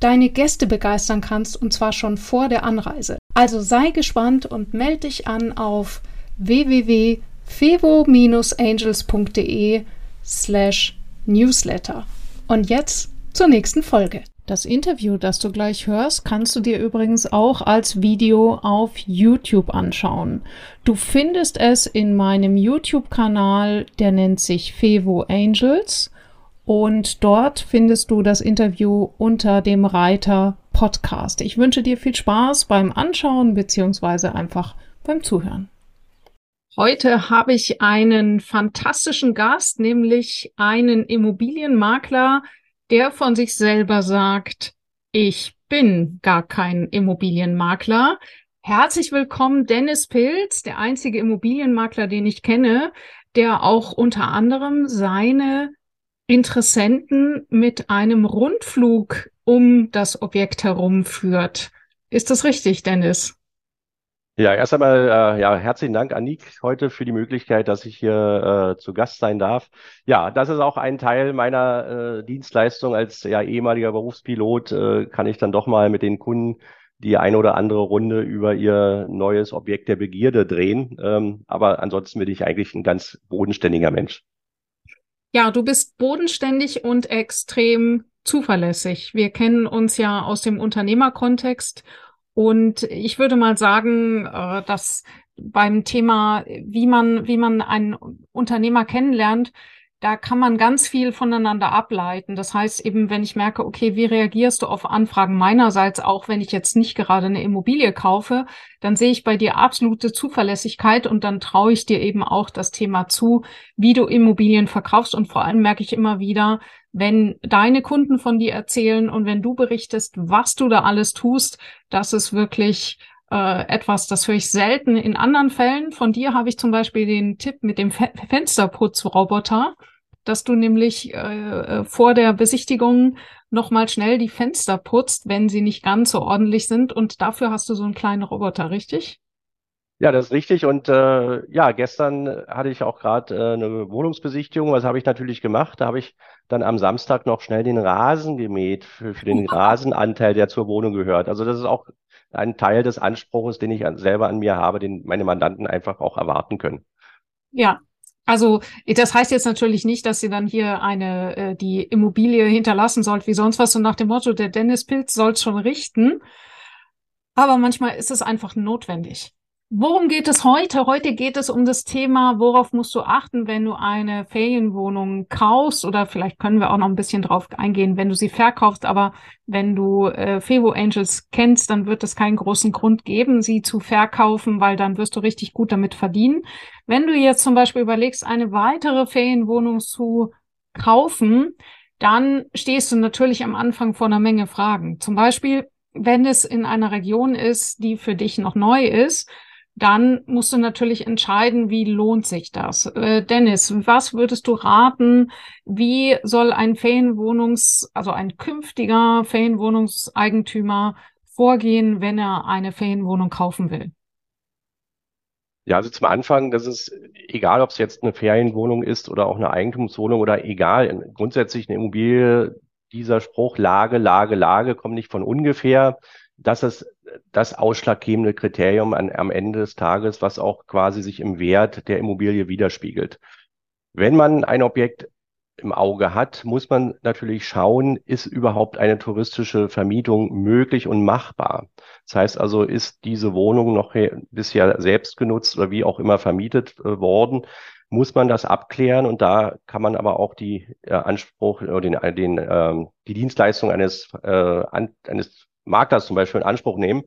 deine Gäste begeistern kannst, und zwar schon vor der Anreise. Also sei gespannt und melde dich an auf www.fevo-angels.de slash newsletter. Und jetzt zur nächsten Folge. Das Interview, das du gleich hörst, kannst du dir übrigens auch als Video auf YouTube anschauen. Du findest es in meinem YouTube-Kanal, der nennt sich Fevo Angels. Und dort findest du das Interview unter dem Reiter Podcast. Ich wünsche dir viel Spaß beim Anschauen beziehungsweise einfach beim Zuhören. Heute habe ich einen fantastischen Gast, nämlich einen Immobilienmakler, der von sich selber sagt, ich bin gar kein Immobilienmakler. Herzlich willkommen, Dennis Pilz, der einzige Immobilienmakler, den ich kenne, der auch unter anderem seine Interessenten mit einem Rundflug um das Objekt herumführt. Ist das richtig, Dennis? Ja, erst einmal äh, ja, herzlichen Dank, Anik, heute für die Möglichkeit, dass ich hier äh, zu Gast sein darf. Ja, das ist auch ein Teil meiner äh, Dienstleistung als ja, ehemaliger Berufspilot. Äh, kann ich dann doch mal mit den Kunden die eine oder andere Runde über ihr neues Objekt der Begierde drehen. Ähm, aber ansonsten bin ich eigentlich ein ganz bodenständiger Mensch. Ja, du bist bodenständig und extrem zuverlässig. Wir kennen uns ja aus dem Unternehmerkontext und ich würde mal sagen, äh, dass beim Thema, wie man, wie man einen Unternehmer kennenlernt, da kann man ganz viel voneinander ableiten. Das heißt eben, wenn ich merke, okay, wie reagierst du auf Anfragen meinerseits, auch wenn ich jetzt nicht gerade eine Immobilie kaufe, dann sehe ich bei dir absolute Zuverlässigkeit und dann traue ich dir eben auch das Thema zu, wie du Immobilien verkaufst. Und vor allem merke ich immer wieder, wenn deine Kunden von dir erzählen und wenn du berichtest, was du da alles tust, das ist wirklich äh, etwas, das höre ich selten in anderen Fällen. Von dir habe ich zum Beispiel den Tipp mit dem Fe Fensterputzroboter, dass du nämlich äh, äh vor der Besichtigung nochmal schnell die Fenster putzt, wenn sie nicht ganz so ordentlich sind. Und dafür hast du so einen kleinen Roboter, richtig? Ja, das ist richtig. Und äh, ja, gestern hatte ich auch gerade äh, eine Wohnungsbesichtigung. Was habe ich natürlich gemacht? Da habe ich dann am Samstag noch schnell den Rasen gemäht für, für den Rasenanteil, der zur Wohnung gehört. Also das ist auch ein Teil des Anspruchs, den ich an, selber an mir habe, den meine Mandanten einfach auch erwarten können. Ja, also das heißt jetzt natürlich nicht, dass sie dann hier eine äh, die Immobilie hinterlassen sollt, wie sonst was, so nach dem Motto, der Dennis Pilz soll schon richten. Aber manchmal ist es einfach notwendig. Worum geht es heute? Heute geht es um das Thema, worauf musst du achten, wenn du eine Ferienwohnung kaufst oder vielleicht können wir auch noch ein bisschen drauf eingehen, wenn du sie verkaufst, aber wenn du äh, Fevo Angels kennst, dann wird es keinen großen Grund geben, sie zu verkaufen, weil dann wirst du richtig gut damit verdienen. Wenn du jetzt zum Beispiel überlegst, eine weitere Ferienwohnung zu kaufen, dann stehst du natürlich am Anfang vor einer Menge Fragen. Zum Beispiel, wenn es in einer Region ist, die für dich noch neu ist, dann musst du natürlich entscheiden, wie lohnt sich das. Äh, Dennis, was würdest du raten? Wie soll ein Ferienwohnungs-, also ein künftiger Ferienwohnungseigentümer vorgehen, wenn er eine Ferienwohnung kaufen will? Ja, also zum Anfang, das ist egal, ob es jetzt eine Ferienwohnung ist oder auch eine Eigentumswohnung oder egal, grundsätzlich eine Immobilie, dieser Spruch Lage, Lage, Lage kommt nicht von ungefähr das ist das ausschlaggebende Kriterium an, am Ende des Tages, was auch quasi sich im Wert der Immobilie widerspiegelt. Wenn man ein Objekt im Auge hat, muss man natürlich schauen, ist überhaupt eine touristische Vermietung möglich und machbar. Das heißt also, ist diese Wohnung noch bisher selbst genutzt oder wie auch immer vermietet äh, worden, muss man das abklären und da kann man aber auch die äh, Anspruch oder den, den, äh, die Dienstleistung eines, äh, an, eines das zum Beispiel in Anspruch nehmen.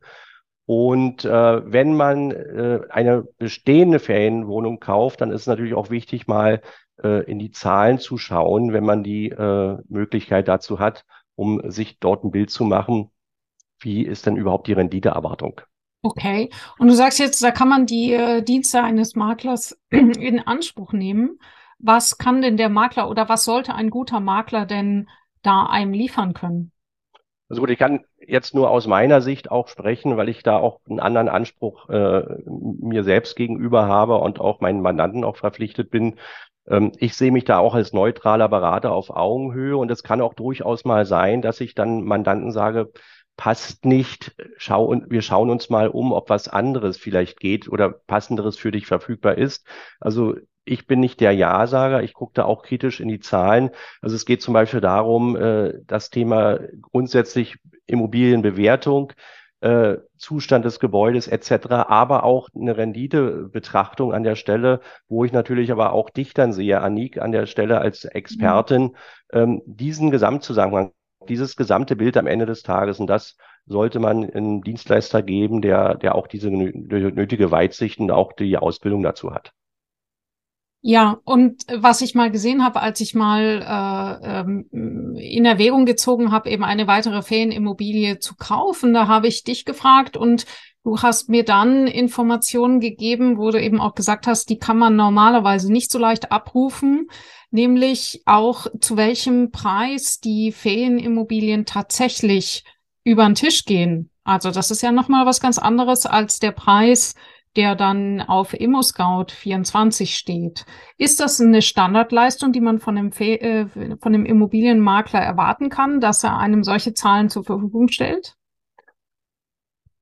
Und äh, wenn man äh, eine bestehende Ferienwohnung kauft, dann ist es natürlich auch wichtig, mal äh, in die Zahlen zu schauen, wenn man die äh, Möglichkeit dazu hat, um sich dort ein Bild zu machen, wie ist denn überhaupt die Renditeerwartung. Okay. Und du sagst jetzt, da kann man die äh, Dienste eines Maklers in Anspruch nehmen. Was kann denn der Makler oder was sollte ein guter Makler denn da einem liefern können? Also gut, ich kann jetzt nur aus meiner Sicht auch sprechen, weil ich da auch einen anderen Anspruch äh, mir selbst gegenüber habe und auch meinen Mandanten auch verpflichtet bin. Ähm, ich sehe mich da auch als neutraler Berater auf Augenhöhe und es kann auch durchaus mal sein, dass ich dann Mandanten sage, passt nicht, schau und wir schauen uns mal um, ob was anderes vielleicht geht oder passenderes für dich verfügbar ist. Also ich bin nicht der Ja-Sager, ich gucke da auch kritisch in die Zahlen. Also es geht zum Beispiel darum, äh, das Thema grundsätzlich Immobilienbewertung, äh, Zustand des Gebäudes etc., aber auch eine Renditebetrachtung an der Stelle, wo ich natürlich aber auch dich dann sehe, Anik, an der Stelle als Expertin, mhm. ähm, diesen Gesamtzusammenhang dieses gesamte Bild am Ende des Tages. Und das sollte man einem Dienstleister geben, der, der auch diese nötige Weitsicht und auch die Ausbildung dazu hat. Ja, und was ich mal gesehen habe, als ich mal äh, ähm, in Erwägung gezogen habe, eben eine weitere Ferienimmobilie zu kaufen, da habe ich dich gefragt und du hast mir dann Informationen gegeben, wo du eben auch gesagt hast, die kann man normalerweise nicht so leicht abrufen nämlich auch zu welchem Preis die Ferienimmobilien tatsächlich über den Tisch gehen. Also das ist ja nochmal was ganz anderes als der Preis, der dann auf ImmoScout 24 steht. Ist das eine Standardleistung, die man von Fe äh, von dem Immobilienmakler erwarten kann, dass er einem solche Zahlen zur Verfügung stellt?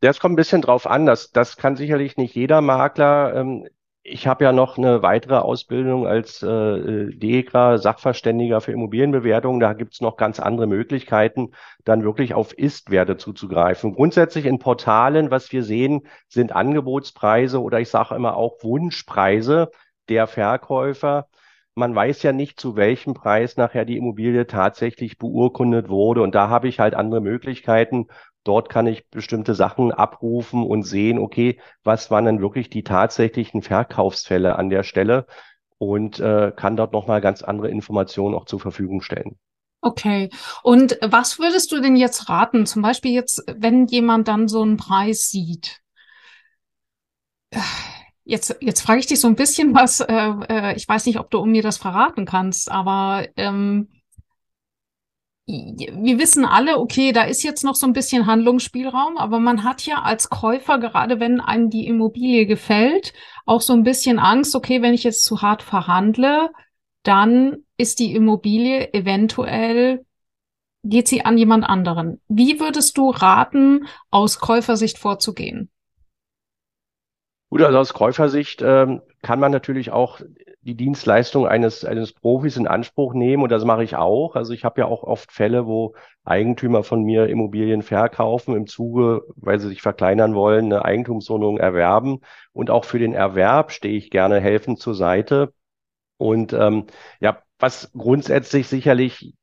Ja, es kommt ein bisschen drauf an. Das, das kann sicherlich nicht jeder Makler. Ähm, ich habe ja noch eine weitere Ausbildung als äh, DEGRA, Sachverständiger für Immobilienbewertung. Da gibt's noch ganz andere Möglichkeiten, dann wirklich auf Ist-Werte zuzugreifen. Grundsätzlich in Portalen, was wir sehen, sind Angebotspreise oder ich sage immer auch Wunschpreise der Verkäufer. Man weiß ja nicht, zu welchem Preis nachher die Immobilie tatsächlich beurkundet wurde. Und da habe ich halt andere Möglichkeiten, Dort kann ich bestimmte Sachen abrufen und sehen, okay, was waren denn wirklich die tatsächlichen Verkaufsfälle an der Stelle und äh, kann dort nochmal ganz andere Informationen auch zur Verfügung stellen. Okay. Und was würdest du denn jetzt raten? Zum Beispiel jetzt, wenn jemand dann so einen Preis sieht. Jetzt, jetzt frage ich dich so ein bisschen was, äh, äh, ich weiß nicht, ob du um mir das verraten kannst, aber ähm, wir wissen alle, okay, da ist jetzt noch so ein bisschen Handlungsspielraum, aber man hat ja als Käufer, gerade wenn einem die Immobilie gefällt, auch so ein bisschen Angst, okay, wenn ich jetzt zu hart verhandle, dann ist die Immobilie eventuell, geht sie an jemand anderen. Wie würdest du raten, aus Käufersicht vorzugehen? Gut, also aus Käufersicht ähm, kann man natürlich auch die Dienstleistung eines, eines Profis in Anspruch nehmen und das mache ich auch. Also ich habe ja auch oft Fälle, wo Eigentümer von mir Immobilien verkaufen im Zuge, weil sie sich verkleinern wollen, eine Eigentumswohnung erwerben und auch für den Erwerb stehe ich gerne helfend zur Seite. Und ähm, ja, was grundsätzlich sicherlich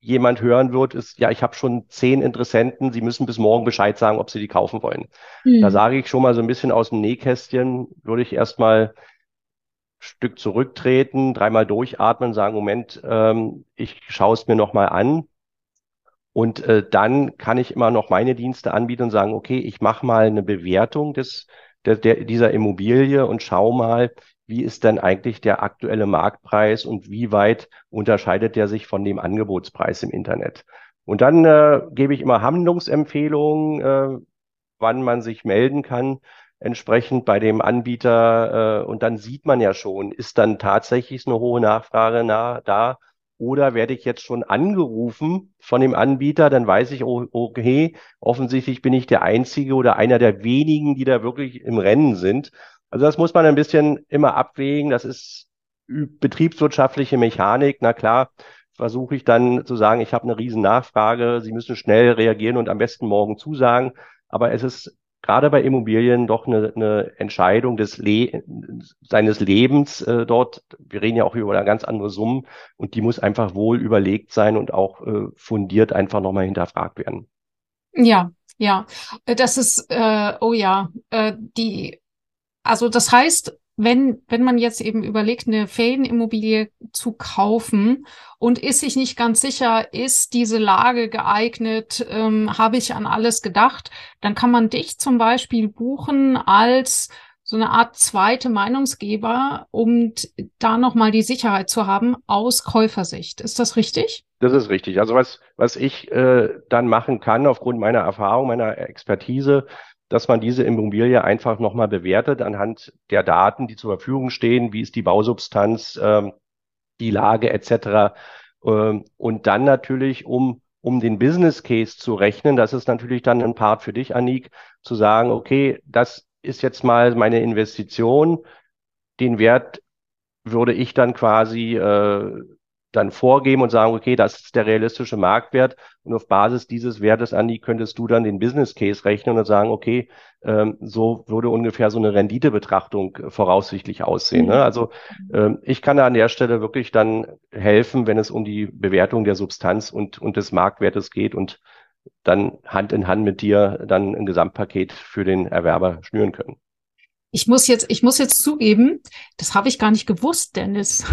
jemand hören wird, ist, ja, ich habe schon zehn Interessenten, Sie müssen bis morgen Bescheid sagen, ob Sie die kaufen wollen. Mhm. Da sage ich schon mal so ein bisschen aus dem Nähkästchen, würde ich erstmal Stück zurücktreten, dreimal durchatmen, sagen, Moment, ähm, ich schaue es mir nochmal an. Und äh, dann kann ich immer noch meine Dienste anbieten und sagen, okay, ich mache mal eine Bewertung des, der, der, dieser Immobilie und schau mal, wie ist denn eigentlich der aktuelle Marktpreis und wie weit unterscheidet der sich von dem Angebotspreis im Internet. Und dann äh, gebe ich immer Handlungsempfehlungen, äh, wann man sich melden kann entsprechend bei dem Anbieter äh, und dann sieht man ja schon, ist dann tatsächlich eine hohe Nachfrage nah, da oder werde ich jetzt schon angerufen von dem Anbieter, dann weiß ich, oh, okay, offensichtlich bin ich der Einzige oder einer der wenigen, die da wirklich im Rennen sind. Also das muss man ein bisschen immer abwägen. Das ist betriebswirtschaftliche Mechanik. Na klar, versuche ich dann zu sagen, ich habe eine riesen Nachfrage, Sie müssen schnell reagieren und am besten morgen zusagen. Aber es ist gerade bei Immobilien doch eine, eine Entscheidung des Le seines Lebens äh, dort. Wir reden ja auch über ganz andere Summen und die muss einfach wohl überlegt sein und auch äh, fundiert einfach nochmal hinterfragt werden. Ja, ja, das ist, äh, oh ja, äh, die, also das heißt, wenn, wenn man jetzt eben überlegt, eine Ferienimmobilie zu kaufen und ist sich nicht ganz sicher, ist diese Lage geeignet, ähm, habe ich an alles gedacht, dann kann man dich zum Beispiel buchen als so eine Art zweite Meinungsgeber, um da nochmal die Sicherheit zu haben aus Käufersicht. Ist das richtig? Das ist richtig. Also was, was ich äh, dann machen kann aufgrund meiner Erfahrung, meiner Expertise, dass man diese Immobilie einfach nochmal bewertet anhand der Daten, die zur Verfügung stehen, wie ist die Bausubstanz, ähm, die Lage etc. Ähm, und dann natürlich, um, um den Business Case zu rechnen, das ist natürlich dann ein Part für dich, Anik, zu sagen, okay, das ist jetzt mal meine Investition, den Wert würde ich dann quasi äh, dann vorgeben und sagen, okay, das ist der realistische Marktwert und auf Basis dieses Wertes, Andi, könntest du dann den Business Case rechnen und sagen, okay, ähm, so würde ungefähr so eine Renditebetrachtung voraussichtlich aussehen. Ne? Mhm. Also ähm, ich kann da an der Stelle wirklich dann helfen, wenn es um die Bewertung der Substanz und, und des Marktwertes geht und dann Hand in Hand mit dir dann ein Gesamtpaket für den Erwerber schnüren können. Ich muss jetzt, ich muss jetzt zugeben, das habe ich gar nicht gewusst, Dennis.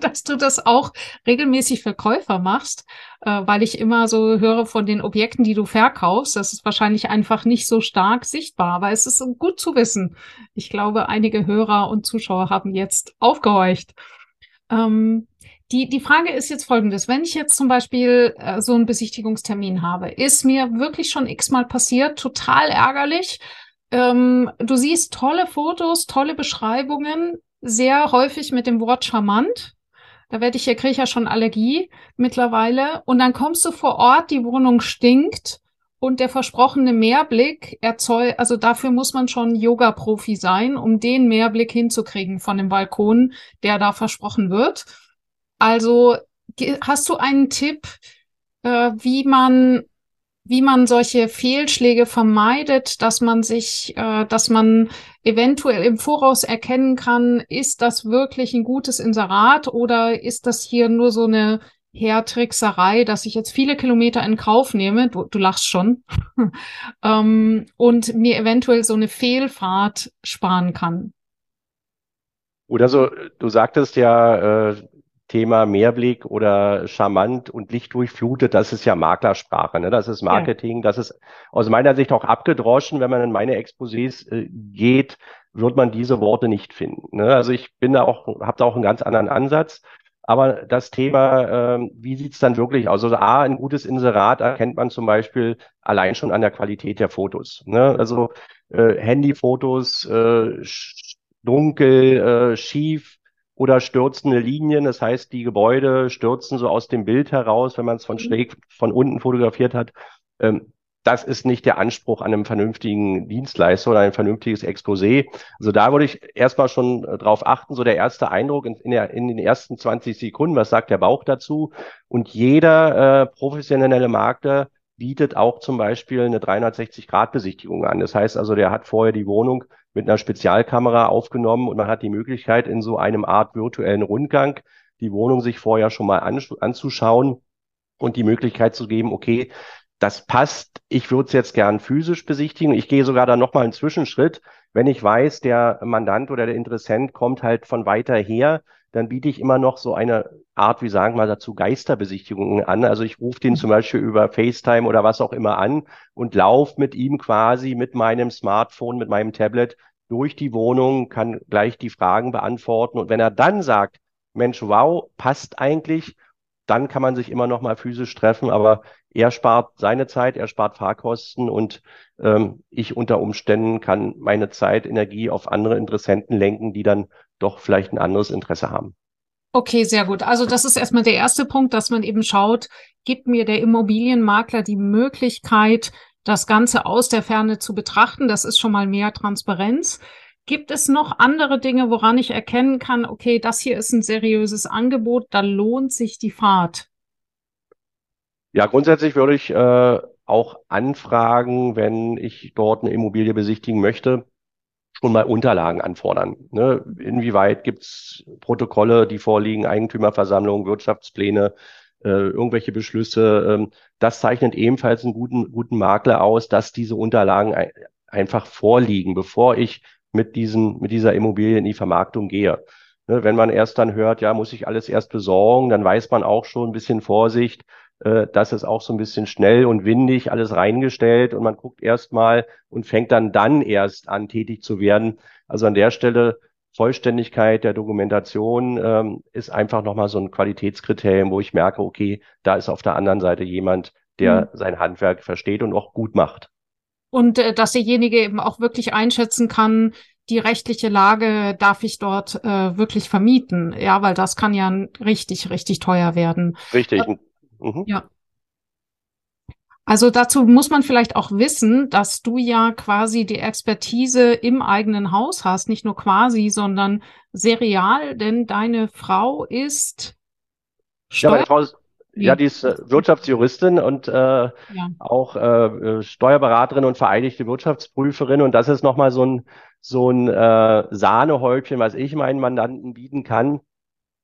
dass du das auch regelmäßig für Käufer machst, äh, weil ich immer so höre von den Objekten, die du verkaufst. Das ist wahrscheinlich einfach nicht so stark sichtbar, aber es ist gut zu wissen. Ich glaube, einige Hörer und Zuschauer haben jetzt aufgehorcht. Ähm, die, die Frage ist jetzt folgendes. Wenn ich jetzt zum Beispiel äh, so einen Besichtigungstermin habe, ist mir wirklich schon x-mal passiert, total ärgerlich. Ähm, du siehst tolle Fotos, tolle Beschreibungen, sehr häufig mit dem Wort charmant. Da werde ich ja, kriege ich ja schon Allergie mittlerweile. Und dann kommst du vor Ort, die Wohnung stinkt und der versprochene Mehrblick erzeugt, also dafür muss man schon Yoga-Profi sein, um den Mehrblick hinzukriegen von dem Balkon, der da versprochen wird. Also hast du einen Tipp, äh, wie man wie man solche Fehlschläge vermeidet, dass man sich, äh, dass man eventuell im Voraus erkennen kann, ist das wirklich ein gutes Inserat oder ist das hier nur so eine Hertrickserei, dass ich jetzt viele Kilometer in Kauf nehme, du, du lachst schon, ähm, und mir eventuell so eine Fehlfahrt sparen kann. Oder so, du sagtest ja, äh, Thema Mehrblick oder charmant und lichtdurchflutet, das ist ja Maklersprache, ne? das ist Marketing, ja. das ist aus meiner Sicht auch abgedroschen. Wenn man in meine Exposés äh, geht, wird man diese Worte nicht finden. Ne? Also ich bin da auch, habe da auch einen ganz anderen Ansatz. Aber das Thema, äh, wie sieht's dann wirklich aus? Also A, ein gutes Inserat erkennt man zum Beispiel allein schon an der Qualität der Fotos. Ne? Also äh, Handyfotos, äh, dunkel, äh, schief, oder stürzende Linien. Das heißt, die Gebäude stürzen so aus dem Bild heraus, wenn man es von mhm. schräg von unten fotografiert hat. Ähm, das ist nicht der Anspruch an einem vernünftigen Dienstleister oder ein vernünftiges Exposé. Also da würde ich erstmal schon äh, drauf achten, so der erste Eindruck in, in, der, in den ersten 20 Sekunden, was sagt der Bauch dazu? Und jeder äh, professionelle Makler bietet auch zum Beispiel eine 360-Grad-Besichtigung an. Das heißt also, der hat vorher die Wohnung mit einer Spezialkamera aufgenommen und man hat die Möglichkeit, in so einem Art virtuellen Rundgang die Wohnung sich vorher schon mal anzuschauen und die Möglichkeit zu geben, okay, das passt, ich würde es jetzt gern physisch besichtigen. Ich gehe sogar da nochmal einen Zwischenschritt. Wenn ich weiß, der Mandant oder der Interessent kommt halt von weiter her, dann biete ich immer noch so eine Art, wie sagen wir dazu, Geisterbesichtigungen an. Also ich rufe den zum Beispiel über FaceTime oder was auch immer an und laufe mit ihm quasi mit meinem Smartphone, mit meinem Tablet durch die Wohnung, kann gleich die Fragen beantworten. Und wenn er dann sagt, Mensch, wow, passt eigentlich, dann kann man sich immer noch mal physisch treffen. Aber er spart seine Zeit, er spart Fahrkosten und ähm, ich unter Umständen kann meine Zeit, Energie auf andere Interessenten lenken, die dann doch vielleicht ein anderes Interesse haben. Okay, sehr gut. Also das ist erstmal der erste Punkt, dass man eben schaut, gibt mir der Immobilienmakler die Möglichkeit, das Ganze aus der Ferne zu betrachten. Das ist schon mal mehr Transparenz. Gibt es noch andere Dinge, woran ich erkennen kann, okay, das hier ist ein seriöses Angebot, da lohnt sich die Fahrt? Ja, grundsätzlich würde ich äh, auch anfragen, wenn ich dort eine Immobilie besichtigen möchte, schon mal Unterlagen anfordern. Ne? Inwieweit gibt's Protokolle, die vorliegen, Eigentümerversammlungen, Wirtschaftspläne, äh, irgendwelche Beschlüsse. Ähm, das zeichnet ebenfalls einen guten, guten Makler aus, dass diese Unterlagen ein, einfach vorliegen, bevor ich mit diesen, mit dieser Immobilie in die Vermarktung gehe. Ne, wenn man erst dann hört, ja, muss ich alles erst besorgen, dann weiß man auch schon ein bisschen Vorsicht, äh, das ist auch so ein bisschen schnell und windig alles reingestellt und man guckt erst mal und fängt dann dann erst an, tätig zu werden. Also an der Stelle Vollständigkeit der Dokumentation ähm, ist einfach nochmal so ein Qualitätskriterium, wo ich merke, okay, da ist auf der anderen Seite jemand, der mhm. sein Handwerk versteht und auch gut macht. Und äh, dass derjenige eben auch wirklich einschätzen kann, die rechtliche Lage darf ich dort äh, wirklich vermieten. Ja, weil das kann ja richtig, richtig teuer werden. Richtig. Äh, mhm. Ja. Also dazu muss man vielleicht auch wissen, dass du ja quasi die Expertise im eigenen Haus hast, nicht nur quasi, sondern serial, denn deine Frau ist Steuer ja, meine Frau ist, ja, die ist äh, Wirtschaftsjuristin und äh, ja. auch äh, Steuerberaterin und vereidigte Wirtschaftsprüferin und das ist nochmal so ein so ein äh, Sahnehäubchen, was ich meinen Mandanten bieten kann,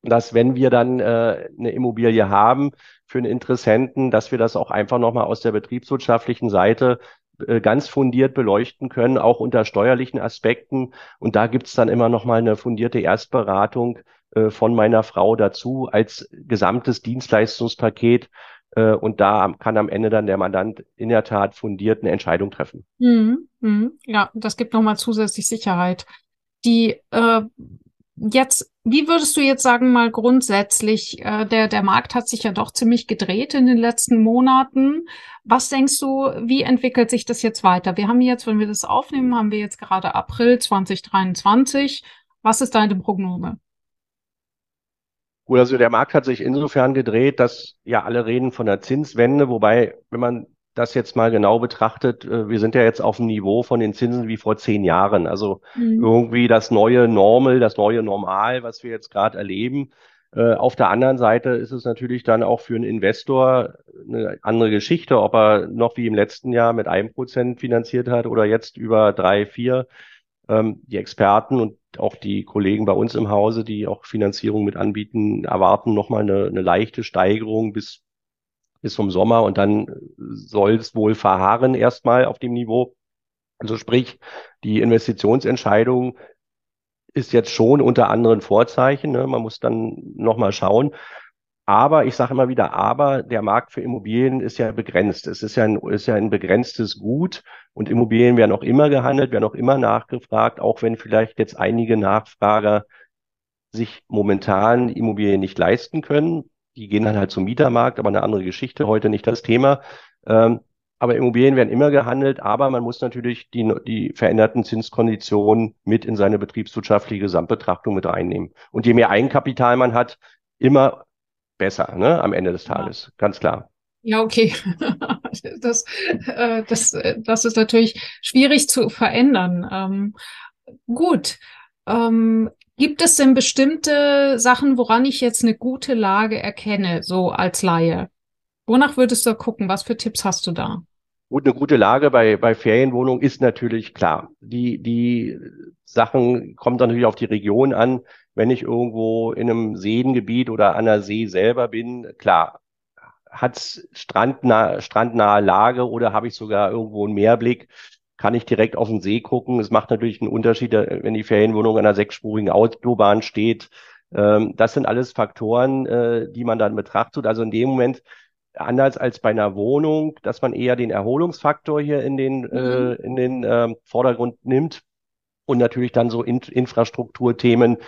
dass wenn wir dann äh, eine Immobilie haben für einen Interessenten, dass wir das auch einfach nochmal aus der betriebswirtschaftlichen Seite äh, ganz fundiert beleuchten können, auch unter steuerlichen Aspekten. Und da gibt's dann immer nochmal eine fundierte Erstberatung äh, von meiner Frau dazu als gesamtes Dienstleistungspaket. Äh, und da kann am Ende dann der Mandant in der Tat fundiert eine Entscheidung treffen. Mhm, mh. Ja, das gibt nochmal zusätzlich Sicherheit. Die äh, Jetzt, wie würdest du jetzt sagen, mal grundsätzlich, äh, der, der Markt hat sich ja doch ziemlich gedreht in den letzten Monaten. Was denkst du, wie entwickelt sich das jetzt weiter? Wir haben jetzt, wenn wir das aufnehmen, haben wir jetzt gerade April 2023. Was ist deine Prognose? Gut, also der Markt hat sich insofern gedreht, dass ja alle reden von der Zinswende, wobei, wenn man das jetzt mal genau betrachtet, äh, wir sind ja jetzt auf dem Niveau von den Zinsen wie vor zehn Jahren. Also mhm. irgendwie das neue Normal, das neue Normal, was wir jetzt gerade erleben. Äh, auf der anderen Seite ist es natürlich dann auch für einen Investor eine andere Geschichte, ob er noch wie im letzten Jahr mit einem Prozent finanziert hat oder jetzt über drei, vier. Ähm, die Experten und auch die Kollegen bei uns im Hause, die auch Finanzierung mit anbieten, erwarten nochmal eine, eine leichte Steigerung bis bis zum Sommer und dann soll es wohl verharren erstmal auf dem Niveau. Also sprich, die Investitionsentscheidung ist jetzt schon unter anderen Vorzeichen. Ne? Man muss dann nochmal schauen. Aber ich sage immer wieder, aber der Markt für Immobilien ist ja begrenzt. Es ist ja, ein, ist ja ein begrenztes Gut und Immobilien werden auch immer gehandelt, werden auch immer nachgefragt, auch wenn vielleicht jetzt einige Nachfrager sich momentan Immobilien nicht leisten können die gehen dann halt zum Mietermarkt, aber eine andere Geschichte, heute nicht das Thema. Ähm, aber Immobilien werden immer gehandelt, aber man muss natürlich die, die veränderten Zinskonditionen mit in seine betriebswirtschaftliche Gesamtbetrachtung mit reinnehmen. Und je mehr Eigenkapital man hat, immer besser, ne, am Ende des Tages, ja. ganz klar. Ja, okay. das, äh, das, das ist natürlich schwierig zu verändern. Ähm, gut. Ähm, Gibt es denn bestimmte Sachen, woran ich jetzt eine gute Lage erkenne, so als Laie? Wonach würdest du gucken? Was für Tipps hast du da? Gut, eine gute Lage bei, bei Ferienwohnungen ist natürlich klar. Die, die Sachen kommen dann natürlich auf die Region an. Wenn ich irgendwo in einem Seengebiet oder an der See selber bin, klar, hat's strandnah, strandnahe Lage oder habe ich sogar irgendwo einen Meerblick, kann ich direkt auf den See gucken. Es macht natürlich einen Unterschied, äh, wenn die Ferienwohnung an einer sechsspurigen Autobahn steht. Ähm, das sind alles Faktoren, äh, die man dann betrachtet. Also in dem Moment, anders als bei einer Wohnung, dass man eher den Erholungsfaktor hier in den, äh, mhm. in den ähm, Vordergrund nimmt und natürlich dann so Infrastrukturthemen,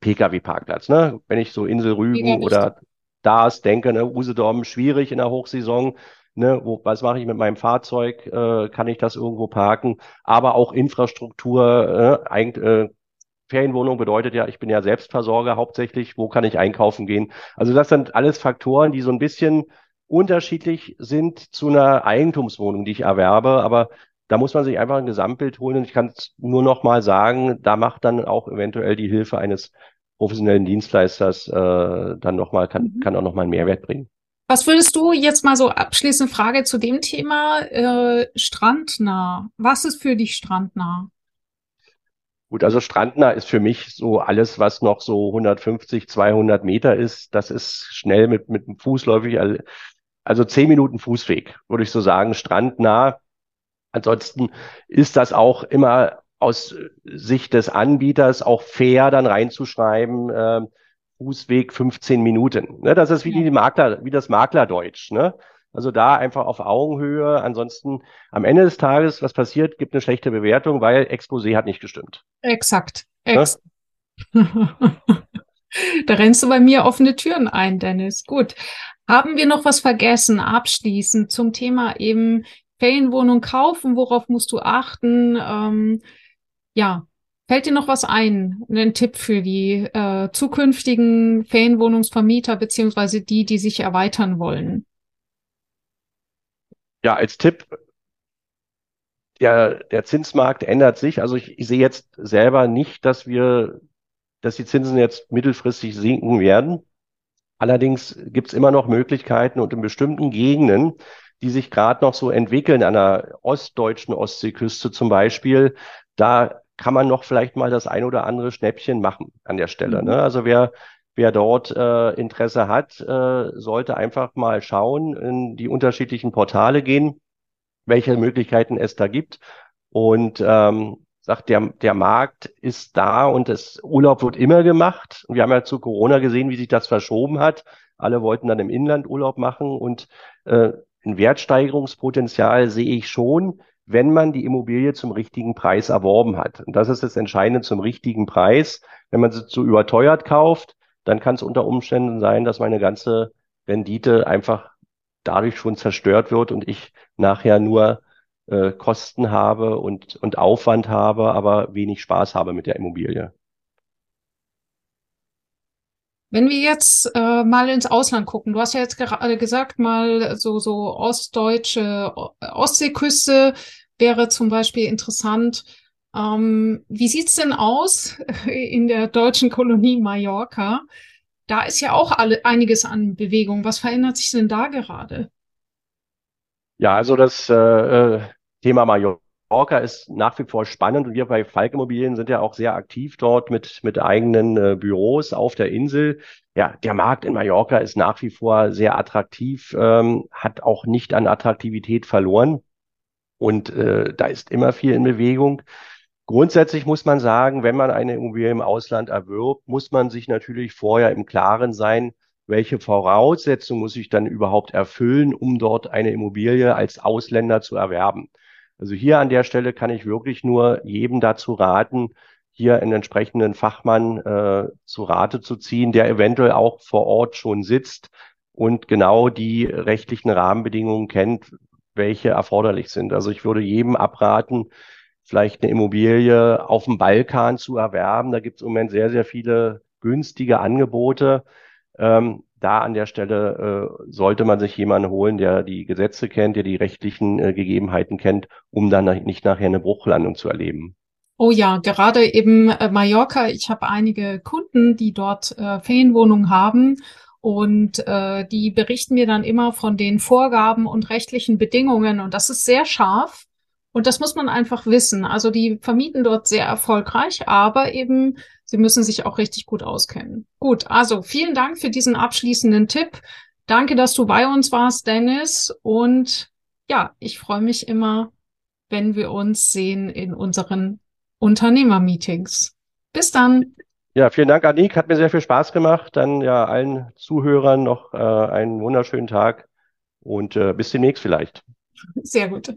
Pkw-Parkplatz. Ne? Wenn ich so Insel Rügen oder DAS denke, ne, Usedom schwierig in der Hochsaison, Ne, wo, was mache ich mit meinem Fahrzeug? Äh, kann ich das irgendwo parken? Aber auch Infrastruktur, äh, eigentlich, äh, Ferienwohnung bedeutet ja, ich bin ja Selbstversorger hauptsächlich. Wo kann ich einkaufen gehen? Also das sind alles Faktoren, die so ein bisschen unterschiedlich sind zu einer Eigentumswohnung, die ich erwerbe. Aber da muss man sich einfach ein Gesamtbild holen. Und ich kann es nur noch mal sagen, da macht dann auch eventuell die Hilfe eines professionellen Dienstleisters äh, dann noch mal kann, mhm. kann auch noch mal einen Mehrwert bringen. Was würdest du jetzt mal so abschließende Frage zu dem Thema äh, strandnah? Was ist für dich strandnah? Gut, also strandnah ist für mich so alles, was noch so 150, 200 Meter ist. Das ist schnell mit, mit dem Fußläufig, also zehn Minuten Fußweg, würde ich so sagen, strandnah. Ansonsten ist das auch immer aus Sicht des Anbieters auch fair dann reinzuschreiben, äh, Fußweg 15 Minuten. Ne? Das ist wie die Makler, wie das Maklerdeutsch. Ne? Also da einfach auf Augenhöhe. Ansonsten am Ende des Tages, was passiert, gibt eine schlechte Bewertung, weil Exposé hat nicht gestimmt. Exakt. Ex ne? da rennst du bei mir offene Türen ein, Dennis. Gut. Haben wir noch was vergessen, abschließend zum Thema eben Ferienwohnung kaufen? Worauf musst du achten? Ähm, ja, Fällt dir noch was ein, ein Tipp für die äh, zukünftigen Ferienwohnungsvermieter beziehungsweise die, die sich erweitern wollen? Ja, als Tipp, der, der Zinsmarkt ändert sich. Also ich, ich sehe jetzt selber nicht, dass wir, dass die Zinsen jetzt mittelfristig sinken werden. Allerdings gibt es immer noch Möglichkeiten und in bestimmten Gegenden, die sich gerade noch so entwickeln, an der ostdeutschen Ostseeküste zum Beispiel, da kann man noch vielleicht mal das ein oder andere Schnäppchen machen an der Stelle. Ne? Mhm. Also wer, wer dort äh, Interesse hat, äh, sollte einfach mal schauen, in die unterschiedlichen Portale gehen, welche Möglichkeiten es da gibt. Und ähm, sagt, der, der Markt ist da und das Urlaub wird immer gemacht. Wir haben ja zu Corona gesehen, wie sich das verschoben hat. Alle wollten dann im Inland Urlaub machen und äh, ein Wertsteigerungspotenzial sehe ich schon wenn man die Immobilie zum richtigen Preis erworben hat. Und das ist das Entscheidende zum richtigen Preis. Wenn man sie zu überteuert kauft, dann kann es unter Umständen sein, dass meine ganze Rendite einfach dadurch schon zerstört wird und ich nachher nur äh, Kosten habe und, und Aufwand habe, aber wenig Spaß habe mit der Immobilie. Wenn wir jetzt äh, mal ins Ausland gucken, du hast ja jetzt gerade gesagt, mal so, so ostdeutsche Ostseeküste wäre zum Beispiel interessant. Ähm, wie sieht's denn aus in der deutschen Kolonie Mallorca? Da ist ja auch alle, einiges an Bewegung. Was verändert sich denn da gerade? Ja, also das äh, äh Thema Mallorca Orca ist nach wie vor spannend und wir bei Falk Immobilien sind ja auch sehr aktiv dort mit, mit eigenen äh, Büros auf der Insel. Ja, der Markt in Mallorca ist nach wie vor sehr attraktiv, ähm, hat auch nicht an Attraktivität verloren und äh, da ist immer viel in Bewegung. Grundsätzlich muss man sagen, wenn man eine Immobilie im Ausland erwirbt, muss man sich natürlich vorher im Klaren sein, welche Voraussetzungen muss ich dann überhaupt erfüllen, um dort eine Immobilie als Ausländer zu erwerben. Also hier an der Stelle kann ich wirklich nur jedem dazu raten, hier einen entsprechenden Fachmann äh, zu Rate zu ziehen, der eventuell auch vor Ort schon sitzt und genau die rechtlichen Rahmenbedingungen kennt, welche erforderlich sind. Also ich würde jedem abraten, vielleicht eine Immobilie auf dem Balkan zu erwerben. Da gibt es im Moment sehr, sehr viele günstige Angebote. Ähm, da an der Stelle äh, sollte man sich jemanden holen, der die Gesetze kennt, der die rechtlichen äh, Gegebenheiten kennt, um dann nicht nachher eine Bruchlandung zu erleben. Oh ja, gerade eben äh, Mallorca. Ich habe einige Kunden, die dort äh, Ferienwohnungen haben und äh, die berichten mir dann immer von den Vorgaben und rechtlichen Bedingungen und das ist sehr scharf. Und das muss man einfach wissen. Also die vermieten dort sehr erfolgreich, aber eben sie müssen sich auch richtig gut auskennen. Gut, also vielen Dank für diesen abschließenden Tipp. Danke, dass du bei uns warst, Dennis. Und ja, ich freue mich immer, wenn wir uns sehen in unseren Unternehmermeetings. Bis dann. Ja, vielen Dank, Anik. Hat mir sehr viel Spaß gemacht. Dann ja allen Zuhörern noch äh, einen wunderschönen Tag und äh, bis demnächst vielleicht. Sehr gut.